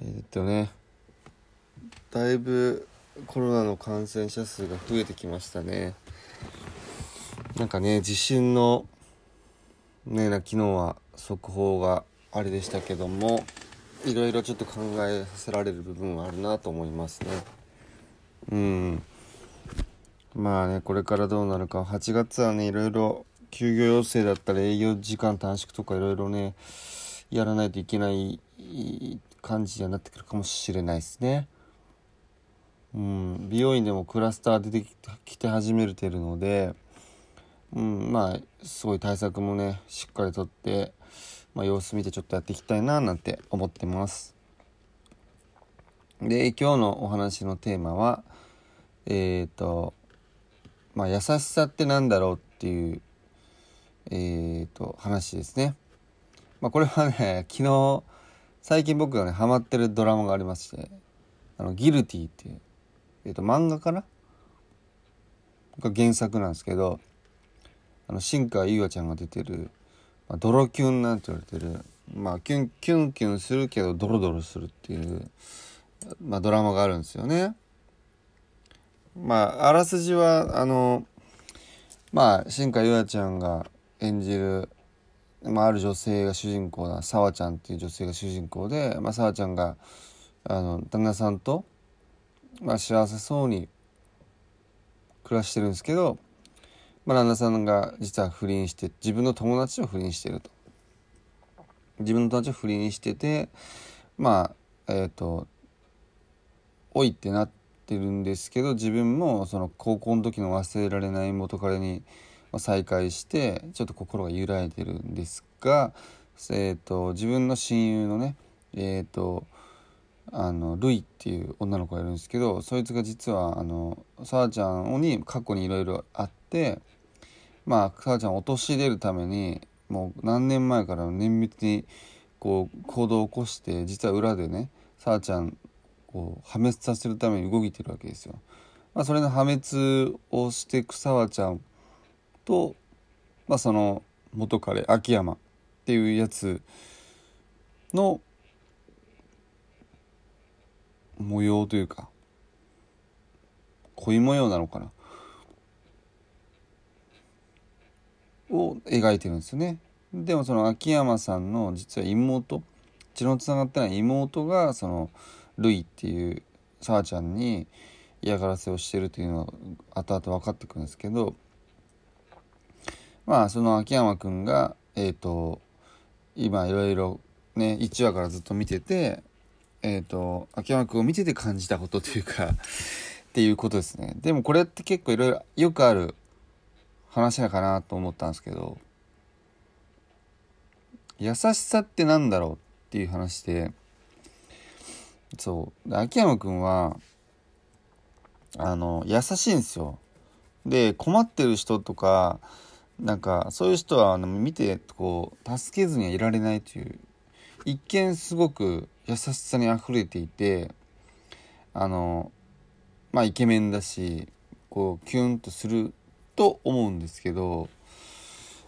えっとね、だいぶコロナの感染者数が増えてきましたね。なんかね、地震の、ね、な昨日は速報があれでしたけども、いろいろちょっと考えさせられる部分はあるなと思いますね。うん。まあね、これからどうなるか、8月はね、いろいろ休業要請だったり営業時間短縮とかいろいろね、やらないといけない感じになってくるかもしれないですね。うん、美容院でもクラスター出てきて始めてるので、うん、まあ、すごい対策もね、しっかりとって、まあ、様子見てちょっとやっていきたいな、なんて思ってます。で、今日のお話のテーマは、えっ、と、まあ、優しさってなんだろうっていう、えっ、と、話ですね。まあ、これはね、昨日、最近僕がね、ハマってるドラマがありまして、あの、ギルティっていう、えっ、と、漫画かな？が原作なんですけど、あの、新川優愛ちゃんが出てる、まあ、ドロキュンなんて言われてる、まあ、キュン、キュンキュンするけど、ドロドロするっていう、まあ、ドラマがあるんですよね。まあ、あらすじは、あの、まあ、新川優愛ちゃんが演じる、まあ、ある女性が主人公だ、沢ちゃんっていう女性が主人公で、まあ、沢ちゃんが、あの、旦那さんと、まあ、幸せそうに暮らしてるんですけど、まあ、旦那さんが実は不倫して、自分の友達を不倫してると。自分の友達を不倫してて、まあ、えっ、と、おいってなってるんですけど自分もその高校の時の忘れられない元彼に再会してちょっと心が揺らいでるんですが、えー、と自分の親友のねえっ、とあのルイっていう女の子がいるんですけどそいつが実はあのさあちゃんに過去にいろいろあってまあさあちゃんを陥れるためにもう何年前から綿密にこう行動を起こして実は裏でねさあちゃんこう破滅させるために動いてるわけですよ。まあ、それの破滅をして草和ちゃんと、まあ、その元彼秋山っていうやつの模様というか恋模様なのかなを描いてるんですよね。でもその秋山さんの実は妹血のつながってない妹がそのルイっていうさあちゃんに嫌がらせをしてるというのは後々分かってくるんですけどまあその秋山くんがえっ、と今いろいろね1話からずっと見ててえっ、と秋山くんを見てて感じたことというか っていうことですねでもこれって結構いろいろよくある話かなと思ったんですけど優しさってなんだろうっていう話でそう。秋山くんは、あの、優しいんですよ。で、困ってる人とか、なんか、そういう人は、あの見て、こう、助けずにはいられないという、一見すごく優しさに溢れていて、あの、まあ、イケメンだし、こう、キュンとすると思うんですけど、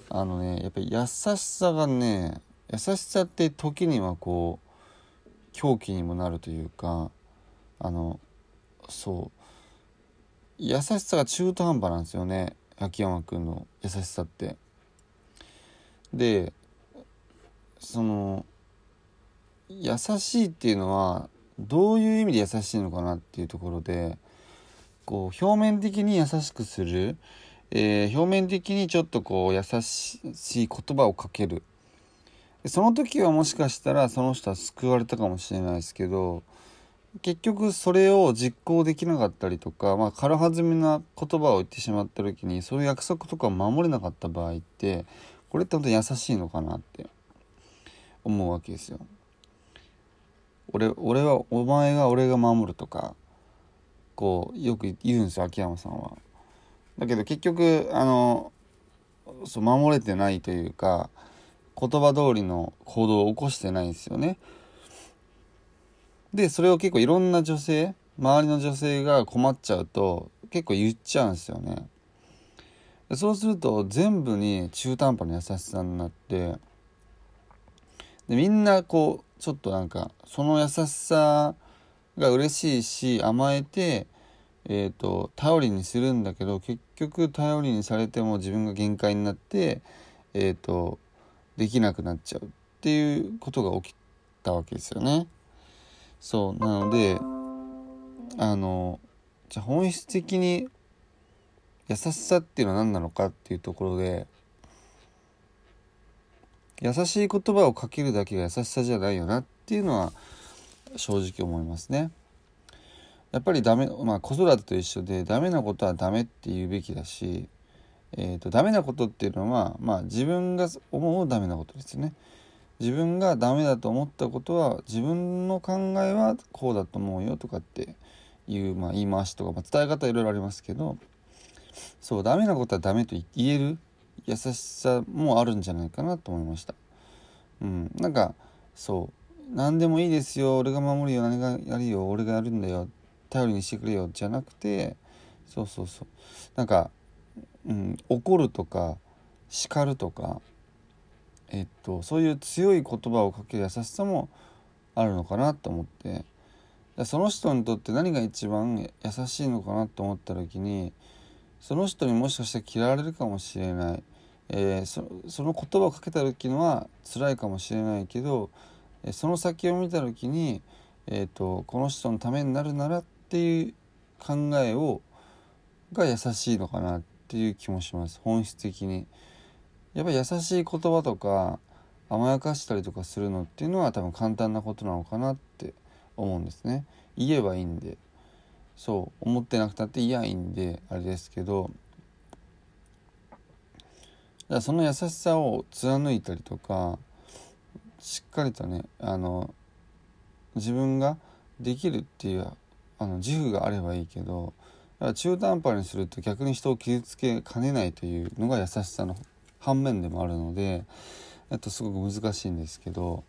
あのね、やっぱり優しさがね、優しさって時にはこう、狂気にもなるというかあのそう。優しさが中途半端なんですよね。秋山くんの優しさって。でその優しいっていうのはどういう意味で優しいのかなっていうところでこう表面的に優しくする、えー表面的にちょっとこう優しい言葉をかけるその時はもしかしたらその人は救われたかもしれないですけど結局それを実行できなかったりとか、まあ、軽はずみな言葉を言ってしまった時にそういう約束とかを守れなかった場合ってこれって本当に優しいのかなって思うわけですよ。俺俺はお前が俺が守るとかこうよく言うんですよ秋山さんは。だけど結局あのそう守れてないというか言葉通りの行動を起こしてないんですよね。でそれを結構いろんな女性周りの女性が困っちゃうと結構言っちゃうんですよね。そうすると全部に中途半端な優しさになってでみんなこうちょっとなんかその優しさが嬉しいし甘えて、えーと、頼りにするんだけど結局頼りにされても自分が限界になって、えーとできなくなっちゃうっていうことが起きたわけですよね。そうなのであのじゃあ本質的に優しさっていうのは何なのかっていうところで優しい言葉をかけるだけが優しさじゃないよなっていうのは正直思いますね。やっぱりダメ、まあ子育てと一緒でダメなことはダメって言うべきだし、えーと、ダメなことっていうのは、まあ自分が思うダメなことですよね。自分がダメだと思ったことは自分の考えはこうだと思うよとかっていう、まあ、言い回しとか、まあ、伝え方いろいろありますけどそうダメなことはダメと言える優しさもあるんじゃないかなと思いました。うんなんかそう何でもいいですよ俺が守るよ何がやるよ俺がやるんだよ頼りにしてくれよじゃなくてそうそうそうなんか、うん、怒るとか叱るとかえっとそういう強い言葉をかける優しさもあるのかなと思って。その人にとって何が一番優しいのかなと思った時にその人にもしかしたら嫌われるかもしれない、えー、そその言葉をかけた時のは辛いかもしれないけどその先を見た時に、えーと、この人のためになるならっていう考えをが優しいのかなっていう気もします。本質的に。やっぱ優しい言葉とか甘やかしたりとかするのっていうのは多分簡単なことなのかなって思うんですね。言えばいいんでそう思ってなくたって言えばいいんであれですけどだその優しさを貫いたりとかしっかりとねあの自分ができるっていうあの自負があればいいけどだから中途半端にすると逆に人を傷つけかねないというのが優しさの反面でもあるのでとすごく難しいんですけど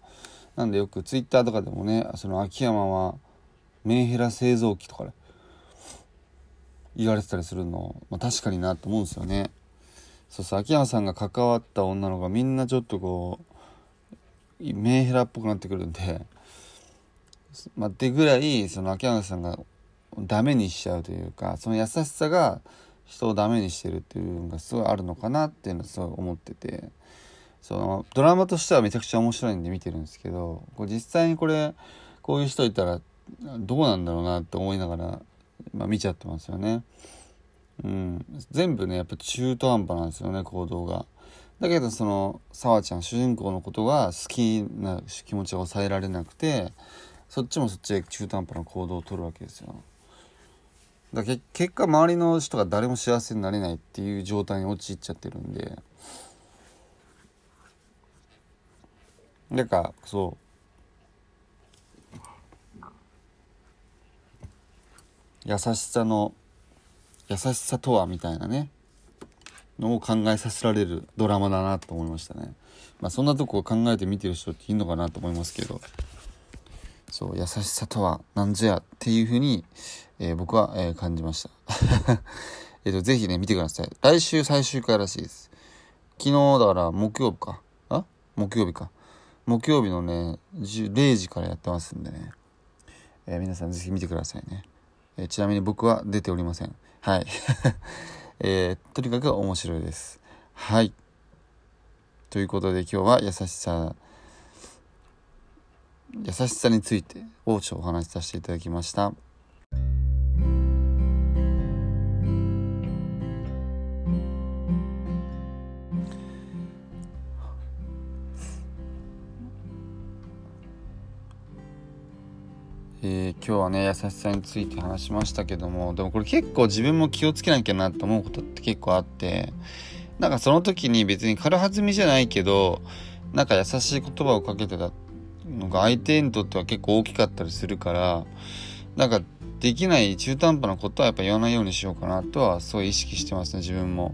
なんでよくツイッターとかでもねその秋山はメンヘラ製造機とかね言われてたりするの、まあ、確かになと思うんですよね。そうそう秋山さんが関わった女の子がみんなちょっとこうメンヘラっぽくなってくるんで、まあ、ってぐらいその秋山さんがダメにしちゃうというかその優しさが人をダメにしてるっていう部分がすごいあるのかなっていうのをすごい思っててそのドラマとしてはめちゃくちゃ面白いんで見てるんですけどこ実際にこれこういう人いたらどうなんだろうなって思いながら、まあ、見ちゃってますよね。うん、全部ねやっぱ中途半端なんですよね行動が。だけどその沢ちゃん主人公のことが好きな気持ちが抑えられなくてそっちもそっちで中途半端な行動をとるわけですよ。だけ結果周りの人が誰も幸せになれないっていう状態に陥っちゃってるんで。なんかそう。優しさの優しさとはみたいなね。のを考えさせられるドラマだなと思いましたね。まあそんなとこを考えて見てる人っていいのかなと思いますけど。そう優しさとは何ぞやっていうふうに、えー、僕は、えー、感じました。えっとぜひね見てください。来週最終回らしいです。昨日だから木曜日か。あ？木曜日か。木曜日のね0時からやってますんでね、えー、皆さんぜひ見てくださいね、えちなみに僕は出ておりません。はい。えとにかく面白いです。はい。ということで今日は優しさ優しさについてをちょお話しさせていただきました。えー、今日はね優しさについて話しましたけどもでもこれ結構自分も気をつけなきゃなと思うことって結構あってなんかその時に別に軽はずみじゃないけどなんか優しい言葉をかけてたのが相手にとっては結構大きかったりするからなんかできない中途半端なことはやっぱ言わないようにしようかなとはすごい意識してますね自分も。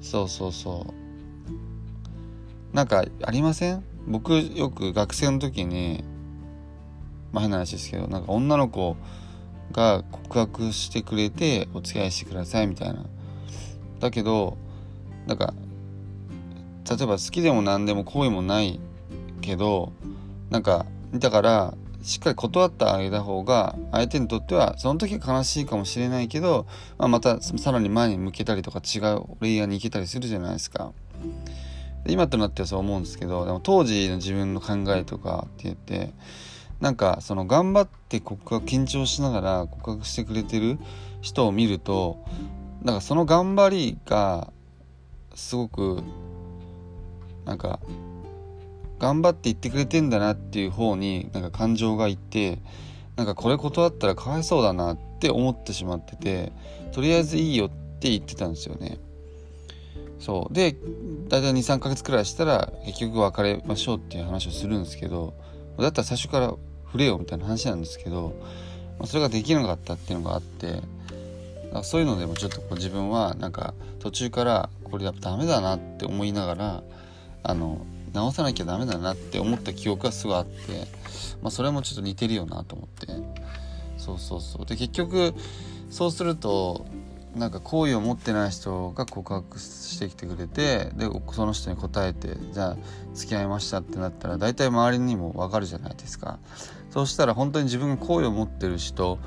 そうそうそう。なんかありません？僕よく学生の時にまあ変な話ですけどなんか女の子が告白してくれてお付き合いしてくださいみたいな。だけどなんか例えば好きでも何でも好意もないけどなんかだからしっかり断ってあげた方が相手にとってはその時は悲しいかもしれないけど、まあ、またさらに前に向けたりとか違うレイヤーに行けたりするじゃないですか。今となってはそう思うんですけどでも当時の自分の考えとかって言ってなんかその頑張って告白緊張しながら告白してくれてる人を見るとなんかその頑張りがすごくなんか頑張って言ってくれてんだなっていう方になんか感情がいってなんかこれ断ったらかわいそうだなって思ってしまっててとりあえずいいよって言ってたんですよね。そうで大体23ヶ月くらいしたら結局別れましょうっていう話をするんですけどだったら最初から触れよみたいな話なんですけど、まあ、それができなかったっていうのがあってそういうのでもちょっとこう自分はなんか途中からこれやっぱダメだなって思いながらあの直さなきゃダメだなって思った記憶がすごいあって、まあ、それもちょっと似てるよなと思って。そうそうそう。で結局そうするとなんか好意を持ってない人が告白してきてくれてでその人に答えてじゃあ付き合いましたってなったら大体周りにも分かるじゃないですか。そうしたら本当に自分が好意を持ってる人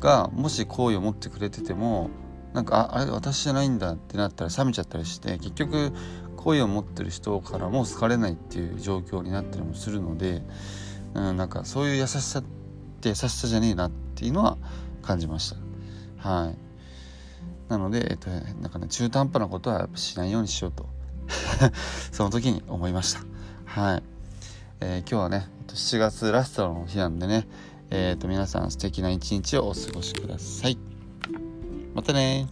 がもし好意を持ってくれててもなんかああれ私じゃないんだってなったら冷めちゃったりして結局恋を持ってる人からも好かれないっていう状況になったりもするので、うん、なんかそういう優しさって優しさじゃねえなっていうのは感じました。はい。なので、えっと、なんかね中途半端なことはやっぱしないようにしようと。その時に思いました。はい、えー、今日はね7月ラストの日なんでねえっ、ー、と皆さん素敵な一日をお過ごしください。またね